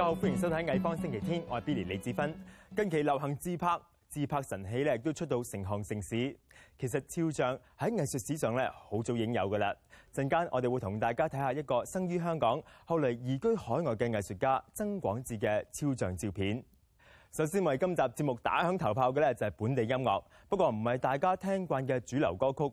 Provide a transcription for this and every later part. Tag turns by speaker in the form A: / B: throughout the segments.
A: 家好，歡迎收睇《藝方星期天》，我係 Billy 李子芬。近期流行自拍，自拍神器咧都出到成行成市。其實肖像喺藝術史上咧好早已經有噶啦。陣間我哋會同大家睇下一個生于香港，後嚟移居海外嘅藝術家曾廣智嘅肖像照片。首先為今集節目打響頭炮嘅咧就係本地音樂，不過唔係大家聽慣嘅主流歌曲。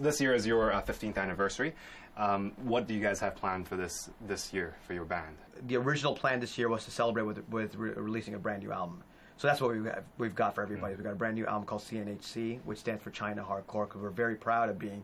B: This year is your uh, 15th anniversary. Um, what do you guys have planned for this this year for your band?
C: the original plan this year was to celebrate with with re- releasing a brand new album. So that's what we have, we've got for everybody. We've got a brand new album called CNHC, which stands for China Hardcore, because we're very proud of being,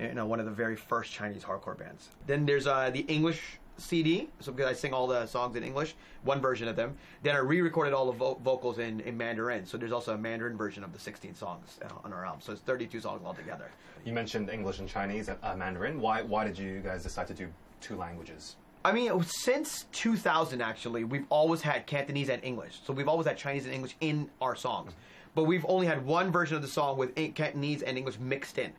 C: you know, one of the very first Chinese hardcore bands. Then there's uh, the English CD, so because I sing all the songs in English, one version of them. Then I re-recorded all the vo- vocals in, in Mandarin, so there's also a Mandarin version of the 16 songs uh, on our album. So it's 32 songs altogether.
B: You mentioned English and Chinese, uh, Mandarin. Why why did you guys decide to do two languages?
C: I mean, since 2000, actually, we've always had Cantonese and English. So we've always had Chinese and English in our songs. But we've only had one version of the song with in- Cantonese and English mixed in.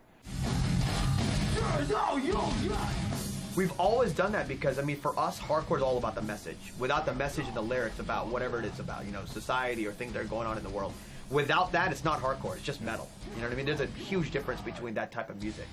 C: We've always done that because, I mean, for us, hardcore is all about the message. Without the message and the lyrics about whatever it is about, you know, society or things that are going on in the world. Without that, it's not hardcore. It's just metal. You know what I mean? There's a huge difference between that type of music.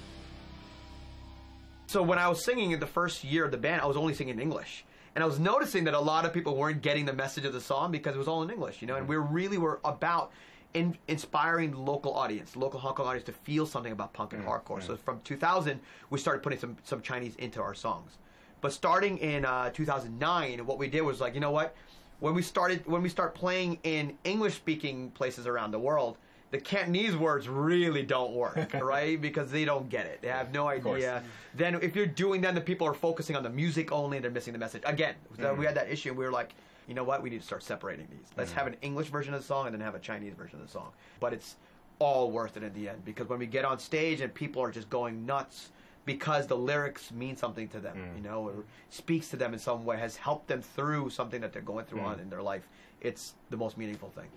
C: So when I was singing in the first year of the band, I was only singing in English. And I was noticing that a lot of people weren't getting the message of the song because it was all in English, you know, and we really were about in, inspiring local audience, local Hong Kong audience to feel something about punk and mm, hardcore. So mm. from 2000, we started putting some, some Chinese into our songs. But starting in uh, 2009, what we did was like, you know what? When we started, when we start playing in English-speaking places around the world, the Cantonese words really don't work, right? Because they don't get it. They have no idea. Then if you're doing that, the people are focusing on the music only. They're missing the message. Again, so we had that issue. And we were like, you know what? We need to start separating these. Let's mm-hmm. have an English version of the song and then have a Chinese version of the song. But it's all worth it in the end because when we get on stage and people are just going nuts because the lyrics mean something to them, mm. you know, or speaks to them in some way, has helped them through something that they're going through mm. on in their life. It's the most meaningful thing.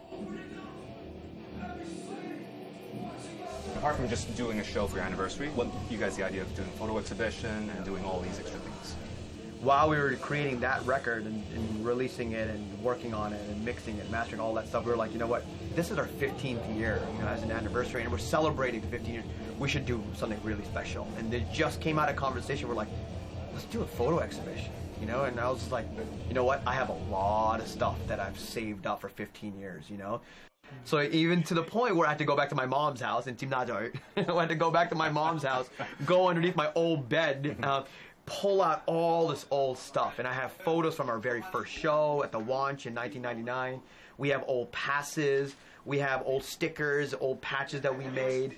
B: Apart from just doing a show for your anniversary, what you guys the idea of doing photo exhibition and doing all these extra things?
C: While we were creating that record and, and releasing it and working on it and mixing it, mastering all that stuff, we were like, you know what? This is our 15th year, you know, as an anniversary, and we're celebrating 15 years. We should do something really special. And it just came out of conversation. We're like, let's do a photo exhibition, you know. And I was like, you know what? I have a lot of stuff that I've saved up for 15 years, you know. So even to the point where I had to go back to my mom's house in Timnado. I had to go back to my mom's house, go underneath my old bed, uh, pull out all this old stuff. And I have photos from our very first show at the launch in 1999. We have old passes. We have old stickers, old patches that we made.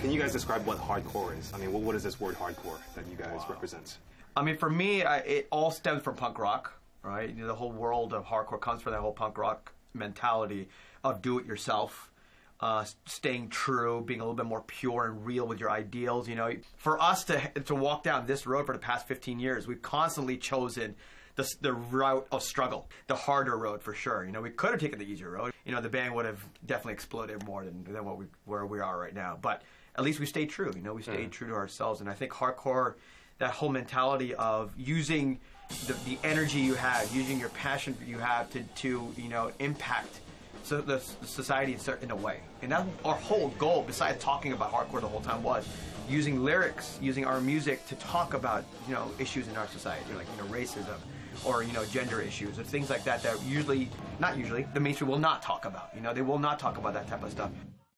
B: Can you guys describe what hardcore is? I mean, what, what is this word hardcore that you guys represent?
C: I mean, for me, I, it all stems from punk rock, right? You know, the whole world of hardcore comes from that whole punk rock mentality of do it yourself, uh, staying true, being a little bit more pure and real with your ideals. You know, for us to to walk down this road for the past 15 years, we've constantly chosen. The, the route of struggle, the harder road for sure. You know, we could have taken the easier road. You know, the band would have definitely exploded more than, than what we where we are right now. But at least we stayed true. You know, we stayed true to ourselves, and I think hardcore, that whole mentality of using the, the energy you have, using your passion you have to to you know impact so the, the society in, cer- in a way, and that our whole goal, besides talking about hardcore the whole time, was using lyrics, using our music to talk about you know issues in our society, like you know racism. Or you know gender issues or things like that that usually, not usually, the mainstream will not talk about. You know they will not talk about that type of stuff.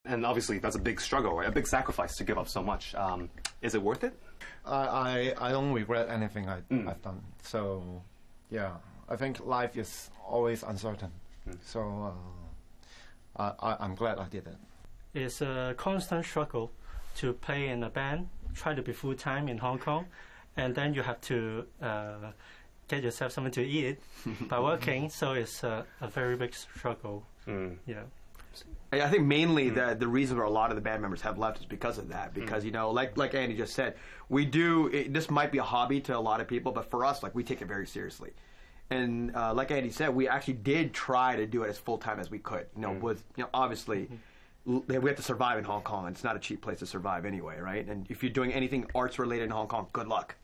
B: And obviously, that's a big struggle, right? A big sacrifice to give up so much. Um, is it worth it?
D: I, I, I don't regret anything I, I've done. So, yeah, I think life is always uncertain. So, uh, I, I, I'm glad I did it.
E: It's a constant struggle to play in a band, try to be full time in Hong Kong, and then you have to uh, get yourself something to eat by working. So it's a, a very big struggle. Mm. Yeah.
C: I think mainly mm. the the reason why a lot of the band members have left is because of that. Mm. Because you know, like like Andy just said, we do. It, this might be a hobby to a lot of people, but for us, like we take it very seriously. And uh, like Andy said, we actually did try to do it as full time as we could. You know, with you know, obviously. l- We have to survive in Hong Kong. It's not a cheap place to survive anyway, right? And if you're doing anything arts related in Hong Kong, good luck.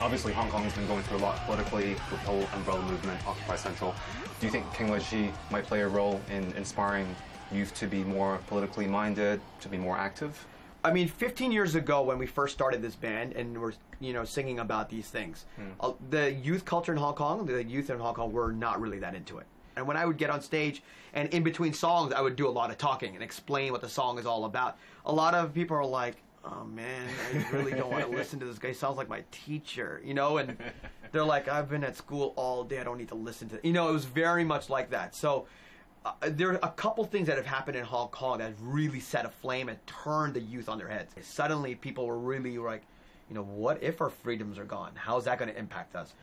B: Obviously, Hong Kong has been going through a lot politically with the whole umbrella movement, Occupy Central. Do you think King Ly Chee might play a role in inspiring youth to be more politically minded, to be more active?
C: I mean, 15 years ago when we first started this band and we're you know singing about these things, uh, the youth culture in Hong Kong, the youth in Hong Kong were not really that into it. And when I would get on stage and in between songs, I would do a lot of talking and explain what the song is all about. A lot of people are like, "Oh man, I really don't want to listen to this guy. He sounds like my teacher," you know, and they're like, "I've been at school all day. I don't need to listen to." You know, it was very much like that. So uh, there are a couple things that have happened in Hong Kong that really set a flame and turned the youth on their heads. Suddenly, people were really like, you know, what if our freedoms are gone? How's that going to impact us?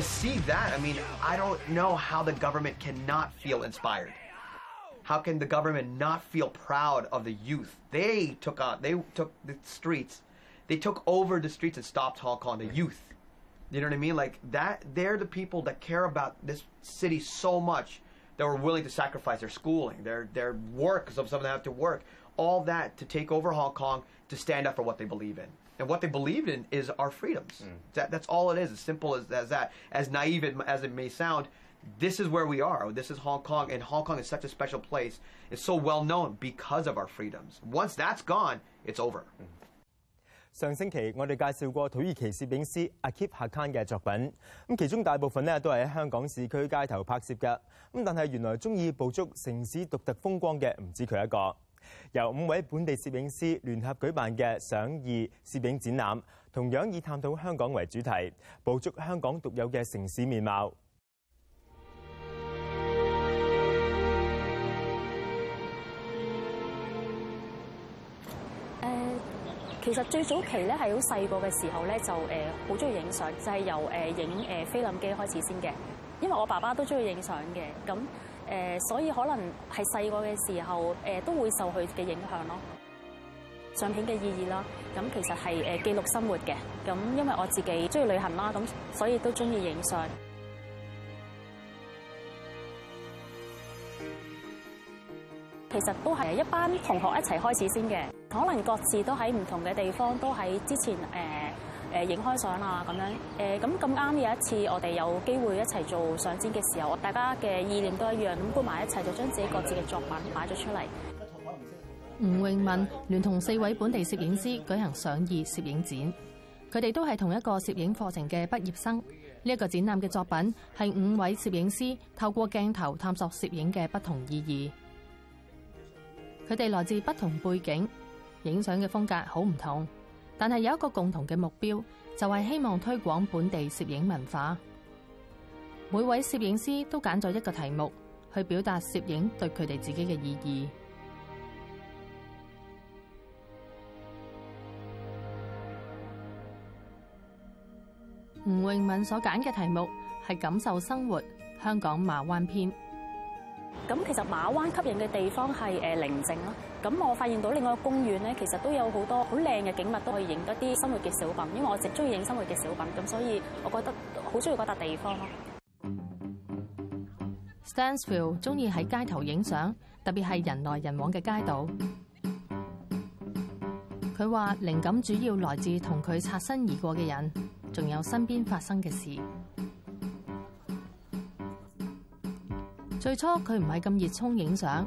C: To see that, I mean, I don't know how the government cannot feel inspired. How can the government not feel proud of the youth? They took on, they took the streets, they took over the streets and stopped Hong Kong. The youth, you know what I mean? Like that, they're the people that care about this city so much that were willing to sacrifice their schooling, their their work, because some of them have to work, all that to take over Hong Kong to stand up for what they believe in and what they believed in is our freedoms. Mm. That, that's all it is. As simple as, as that. As naive as it may sound, this is where we are. This is Hong Kong, and Hong Kong is such a special place. It's so well known because of our freedoms. Once that's gone, it's over.
A: 上星期我哋介紹過土耳其攝影師 Akif Hakan 嘅作品，咁其中大部分咧都係喺香港市區街頭拍攝嘅，咁但係原來中意捕捉城市獨特風光嘅唔止佢一個。由五位本地攝影師聯合舉辦嘅想意攝影展覽，同樣以探討香港為主題，捕捉香港獨有嘅城市面貌。
F: 誒、其實最早期咧係好細個嘅時候咧，就誒好中意影相，就係、由誒影誒菲林機開始先嘅。因為我爸爸都中意影相嘅，咁誒、所以可能係細個嘅時候誒、都會受佢嘅影響咯。相片嘅意義啦，咁其實係誒記錄生活嘅。咁因為我自己中意旅行啦，咁所以都中意影相。其實都係一班同學一齊開始先嘅，可能各自都喺唔同嘅地方，都喺之前誒誒影開相啊咁樣。誒咁咁啱有一次我哋有機會一齊做相展嘅時候，大家嘅意念都一樣，咁搬埋一齊就將自己各自嘅作品擺咗出嚟。
G: 吳永敏聯同四位本地攝影師舉行上意攝影展，佢哋都係同一個攝影課程嘅畢業生。呢、一個展覽嘅作品係五位攝影師透過鏡頭探索攝影嘅不同意義。佢哋來自不同背景，影相嘅風格好唔同，但係有一個共同嘅目標，就係希望推廣本地攝影文化。每位攝影師都揀咗一個題目去表達攝影對佢哋自己嘅意義。吳永敏所揀嘅題目係感受生活香港馬灣篇。
F: 咁其實馬灣吸引嘅地方係誒寧靜咯。咁我發現到另外一個公園咧，其實都有好多好靚嘅景物，都可以影一啲生活嘅小品。因為我直中意影生活嘅小品，咁所以我覺得好中意嗰笪地方咯。
G: Stansfield 中意喺街頭影相，特別係人來人往嘅街道。佢話靈感主要來自同佢擦身而過嘅人，仲有身邊發生嘅事。最初佢唔係咁熱衷影相，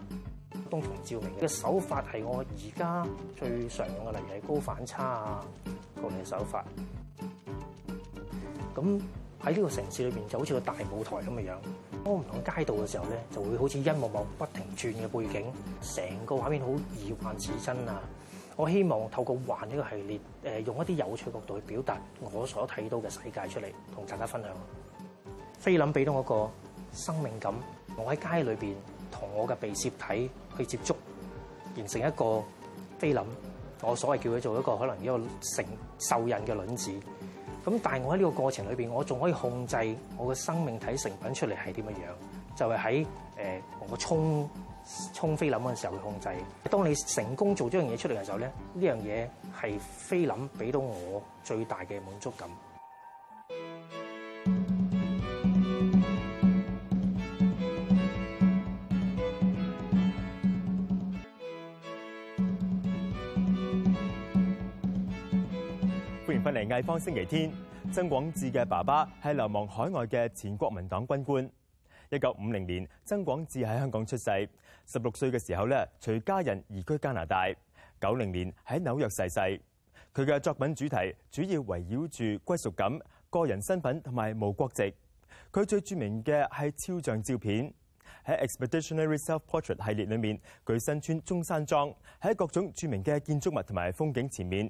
H: 東松照明嘅手法係我而家最常用嘅，例如係高反差啊各類嘅手法。咁喺呢個城市裏邊就好似個大舞台咁嘅樣，當唔同街道嘅時候咧，就會好似一幕幕不停轉嘅背景，成個畫面好疑幻似真啊！我希望透過幻呢個系列，誒用一啲有趣角度去表達我所睇到嘅世界出嚟，同大家分享。菲林俾到我個生命感，我喺街裏邊同我嘅被攝體去接觸，形成一個菲林。我所謂叫佢做一個可能一個成受孕嘅卵子。咁但係我喺呢個過程裏邊，我仲可以控制我嘅生命體成品出嚟係點樣樣，就係喺誒我沖沖菲林嗰陣時候去控制。當你成功做咗樣嘢出嚟嘅時候咧，呢樣嘢係菲林俾到我最大嘅滿足感。
A: 迎翻嚟藝方星期天。曾广智嘅爸爸系流亡海外嘅前国民党军官。一九五零年，曾广智喺香港出世。十六岁嘅时候咧，随家人移居加拿大。九零年喺纽约逝世。佢嘅作品主题主要围绕住归属感、个人身份同埋无国籍。佢最著名嘅系肖像照片。喺 Expeditionary Self Portrait 系列里面，佢身穿中山装，喺各种著名嘅建筑物同埋风景前面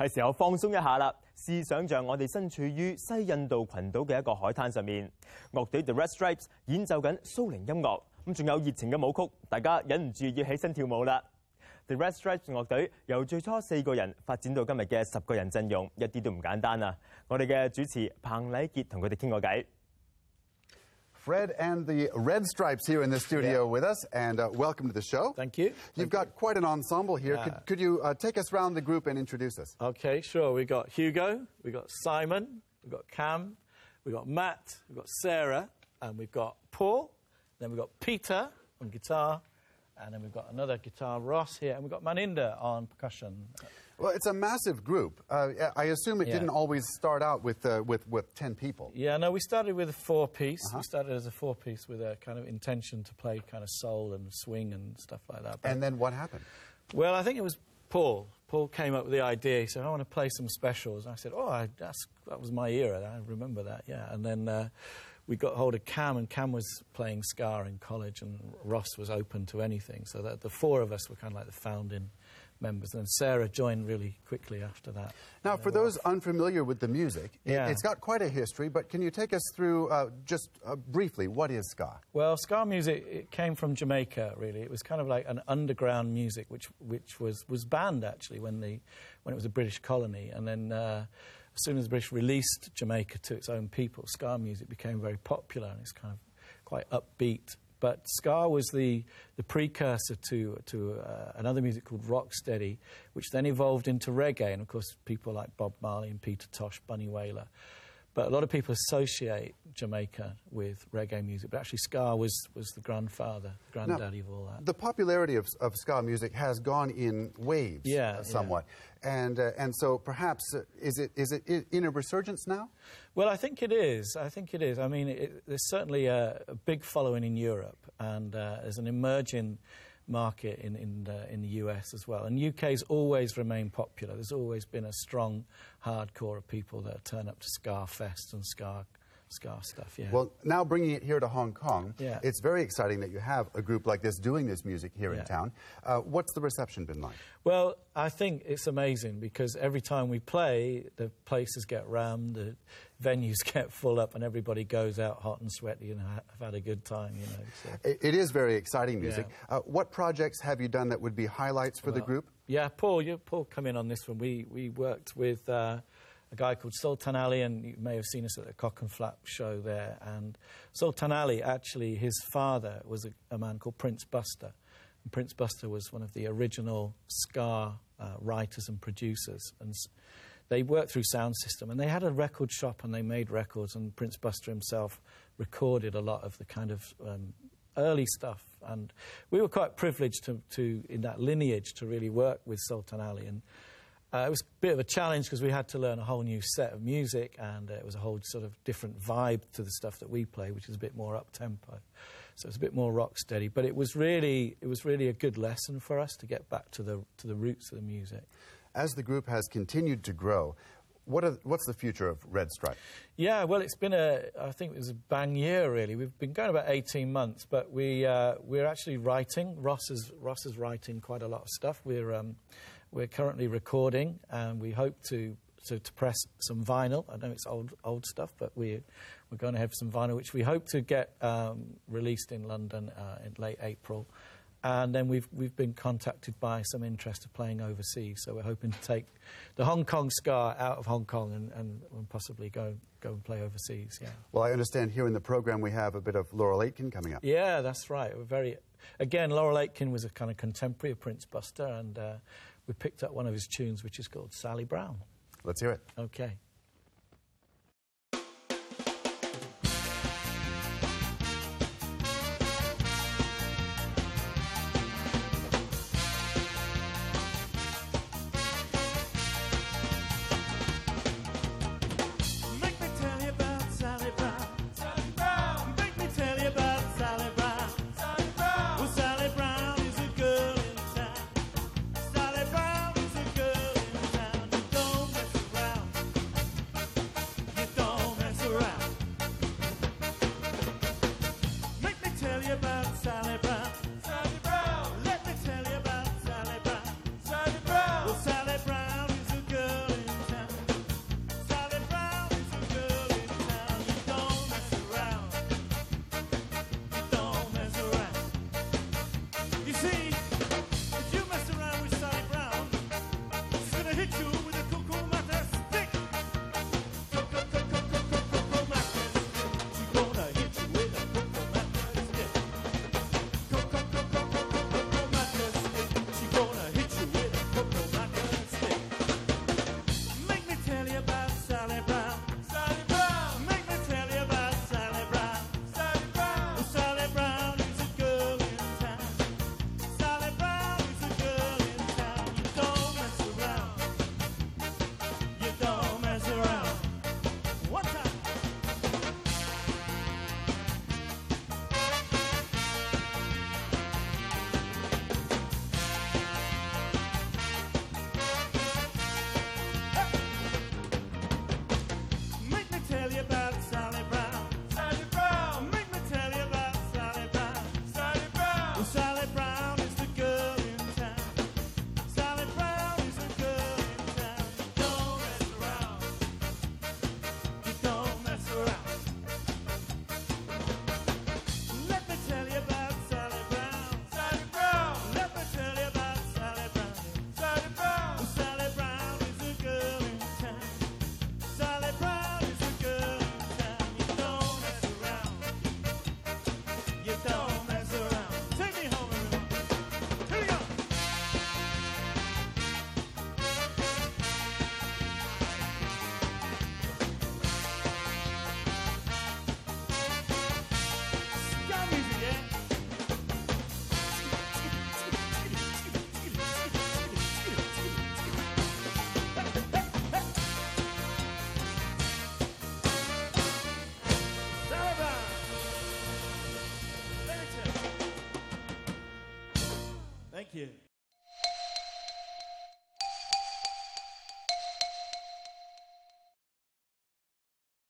A: 系時候放鬆一下啦！試想像我哋身處於西印度群島嘅一個海灘上面，樂隊 The Red Stripes 演奏緊蘇寧音樂，咁仲有熱情嘅舞曲，大家忍唔住要起身跳舞啦！The Red Stripes 樂隊由最初四個人發展到今日嘅十個人陣容，一啲都唔簡單啊！我哋嘅主持彭禮傑同佢哋傾過偈。
I: Fred and the Red Stripes here in the studio
J: Yeah.
I: with us, and uh, welcome to the show.
J: Thank you.
I: You've got quite an ensemble here.
J: Yeah.
I: Could, could you uh, take us around the group and introduce us?
J: Okay, sure. We've got Hugo, we've got Simon, we've got Cam, we've got Matt, we've got Sarah, and we've got Paul. Then we've got Peter on guitar, and then we've got another guitar, Ross here, and we've got Maninda on percussion.
I: Well, it's a massive group. Uh, I assume it
J: Yeah.
I: didn't always start out with, uh, with, with 10 people.
J: Yeah, no, we started with a four piece.
I: Uh-huh.
J: We started as a four piece with a kind of intention to play kind of soul and swing and stuff like that. But-
I: And then what happened?
J: well, I think it was Paul. Paul came up with the idea. He said, I want to play some specials. And I said, Oh, I, that's, that was my era. I remember that, yeah. And then uh, we got hold of Cam, and Cam was playing ska in college, and Ross was open to anything. So that the four of us were kind of like the founding members. And Sarah joined really quickly after that.
I: Now, for those unfamiliar with the music,
J: Yeah.
I: it's got quite a history, but can you take us through uh, just uh, briefly what is ska?
J: Well, ska music it came from Jamaica. Really, it was kind of like an underground music, which which was, was banned actually when the when it was a British colony, and then uh, as soon as the British released Jamaica to its own people, ska music became very popular, and it's kind of quite upbeat. But ska was the, the precursor to, to uh, another music called rocksteady, which then evolved into reggae, and of course people like Bob Marley and Peter Tosh, Bunny Wailer. But a lot of people associate Jamaica with reggae music, but actually ska was, was the grandfather, granddaddy of all that.
I: The popularity of, of ska music has gone in waves
J: Yeah,
I: uh, somewhat. And, uh, and so perhaps, uh, is, it, is it in a resurgence now?
J: Well, I think it is. I think it is. I mean, it, there's certainly a, a big following in Europe, and uh, there's an emerging market in in, uh, in the US as well. And UK's always remained popular. There's always been a strong hardcore of people that turn up to Ska Fest and Ska Ska stuff. Yeah.
I: Well, now bringing it here to Hong Kong,
J: Yeah.
I: it's very exciting that you have a group like this doing this music here in town. Uh, what's the reception been like?
J: Well, I think it's amazing because every time we play, the places get rammed, the venues get full up, and everybody goes out hot and sweaty and ha- have had a good time. You know. So.
I: It, it is very exciting music. Uh, what projects have you done that would be highlights for the group?
J: Yeah, Paul, you Paul come in on this one. We we worked with uh, a guy called Sultan Ali, and you may have seen us at the Cock and Flap show there. And Sultan Ali, actually, his father was a, a man called Prince Buster. And Prince Buster was one of the original ska uh, writers and producers, and they worked through Sound System, and they had a record shop, and they made records. And Prince Buster himself recorded a lot of the kind of um, early stuff, and we were quite privileged to, to in that lineage to really work with Sultan Ali, and uh, it was a bit of a challenge because we had to learn a whole new set of music, and uh, it was a whole sort of different vibe to the stuff that we play, which is a bit more up tempo. So it's a bit more rock steady, but it was really it was really a good lesson for us to get back to the to the roots of the music.
I: As the group has continued to grow, what are, what's the future of Red Stripe?
J: Yeah, well, it's been a, I think it was a bang year, really. We've been going about 18 months, but we, uh, we're actually writing. Ross is, Ross is writing quite a lot of stuff. We're, um, we're currently recording, and we hope to, to, to press some vinyl. I know it's old, old stuff, but we're, we're going to have some vinyl, which we hope to get um, released in London uh, in late April. And then we've, we've been contacted by some interest of playing overseas. So we're hoping to take the Hong Kong Ska out of Hong Kong and, and, and possibly go, go and play overseas. Yeah.
I: Well, I understand here in the program we have a bit of Laurel Aitken coming up.
J: Yeah, that's right. We're very. Again, Laurel Aitken was a kind of contemporary of Prince Buster, and uh, we picked up one of his tunes, which is called Sally Brown.
I: Let's hear it.
J: Okay.